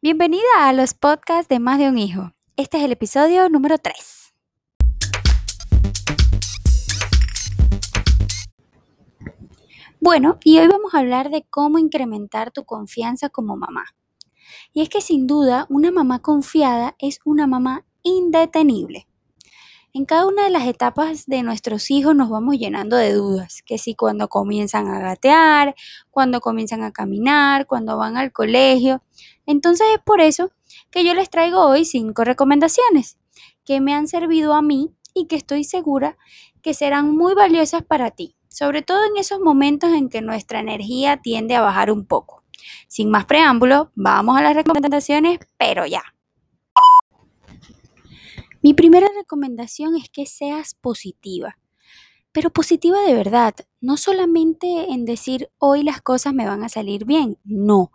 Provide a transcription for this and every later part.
Bienvenida a los podcasts de Más de un Hijo. Este es el episodio número 3. Bueno, y hoy vamos a hablar de cómo incrementar tu confianza como mamá. Y es que sin duda, una mamá confiada es una mamá indetenible. En cada una de las etapas de nuestros hijos nos vamos llenando de dudas, que si cuando comienzan a gatear, cuando comienzan a caminar, cuando van al colegio. Entonces es por eso que yo les traigo hoy cinco recomendaciones que me han servido a mí y que estoy segura que serán muy valiosas para ti, sobre todo en esos momentos en que nuestra energía tiende a bajar un poco. Sin más preámbulo, vamos a las recomendaciones, pero ya. Mi primera recomendación es que seas positiva, pero positiva de verdad, no solamente en decir hoy las cosas me van a salir bien, no,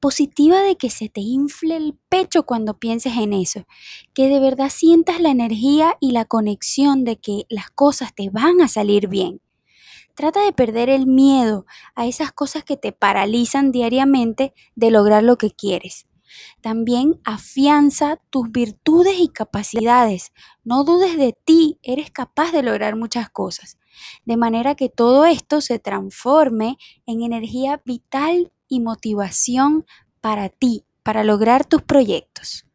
positiva de que se te infle el pecho cuando pienses en eso, que de verdad sientas la energía y la conexión de que las cosas te van a salir bien. Trata de perder el miedo a esas cosas que te paralizan diariamente de lograr lo que quieres. También afianza tus virtudes y capacidades. No dudes de ti, eres capaz de lograr muchas cosas. De manera que todo esto se transforme en energía vital y motivación para ti, para lograr tus proyectos.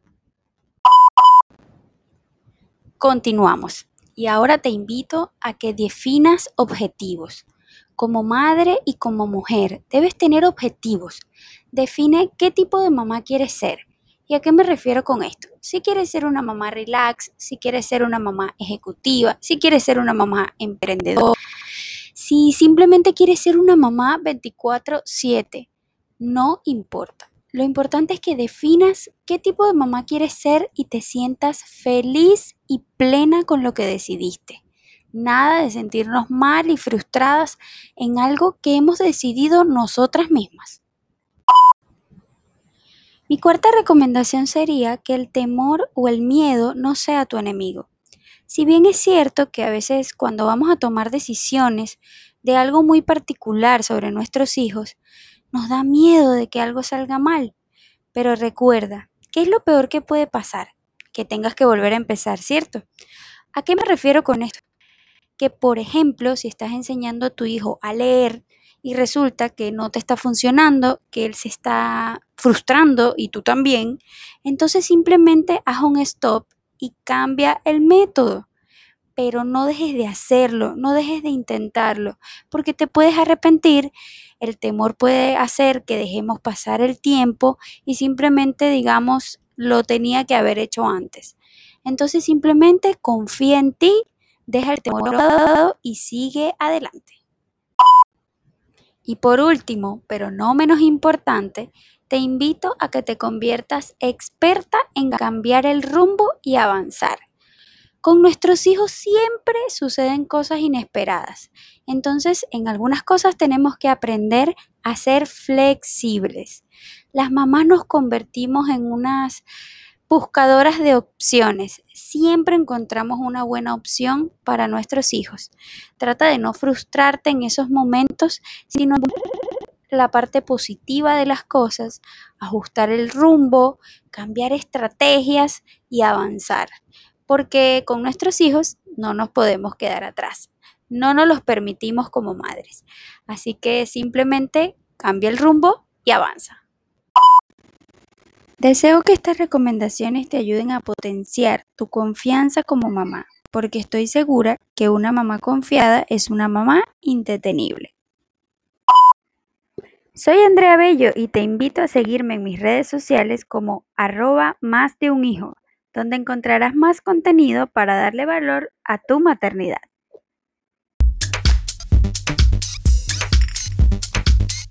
Continuamos. Y ahora te invito a que definas objetivos. Como madre y como mujer, debes tener objetivos. Define qué tipo de mamá quieres ser. ¿Y a qué me refiero con esto? Si quieres ser una mamá relax, si quieres ser una mamá ejecutiva, si quieres ser una mamá emprendedora, si simplemente quieres ser una mamá 24/7, no importa. Lo importante es que definas qué tipo de mamá quieres ser y te sientas feliz y plena con lo que decidiste nada de sentirnos mal y frustradas en algo que hemos decidido nosotras mismas. Mi cuarta recomendación sería que el temor o el miedo no sea tu enemigo. Si bien es cierto que a veces cuando vamos a tomar decisiones de algo muy particular sobre nuestros hijos, nos da miedo de que algo salga mal. Pero recuerda, ¿qué es lo peor que puede pasar? Que tengas que volver a empezar, ¿cierto? ¿A qué me refiero con esto? Que, por ejemplo, si estás enseñando a tu hijo a leer y resulta que no te está funcionando, que él se está frustrando y tú también, entonces simplemente haz un stop y cambia el método. Pero no dejes de hacerlo, no dejes de intentarlo, porque te puedes arrepentir. El temor puede hacer que dejemos pasar el tiempo y simplemente digamos lo tenía que haber hecho antes. Entonces simplemente confía en ti deja el temor y sigue adelante. Y por último, pero no menos importante, te invito a que te conviertas experta en cambiar el rumbo y avanzar. Con nuestros hijos siempre suceden cosas inesperadas. Entonces, en algunas cosas tenemos que aprender a ser flexibles. Las mamás nos convertimos en unas buscadoras de opciones. Siempre encontramos una buena opción para nuestros hijos. Trata de no frustrarte en esos momentos, sino la parte positiva de las cosas, ajustar el rumbo, cambiar estrategias y avanzar. Porque con nuestros hijos no nos podemos quedar atrás. No nos los permitimos como madres. Así que simplemente cambia el rumbo y avanza. Deseo que estas recomendaciones te ayuden a potenciar tu confianza como mamá, porque estoy segura que una mamá confiada es una mamá indetenible. Soy Andrea Bello y te invito a seguirme en mis redes sociales como arroba más de un hijo, donde encontrarás más contenido para darle valor a tu maternidad.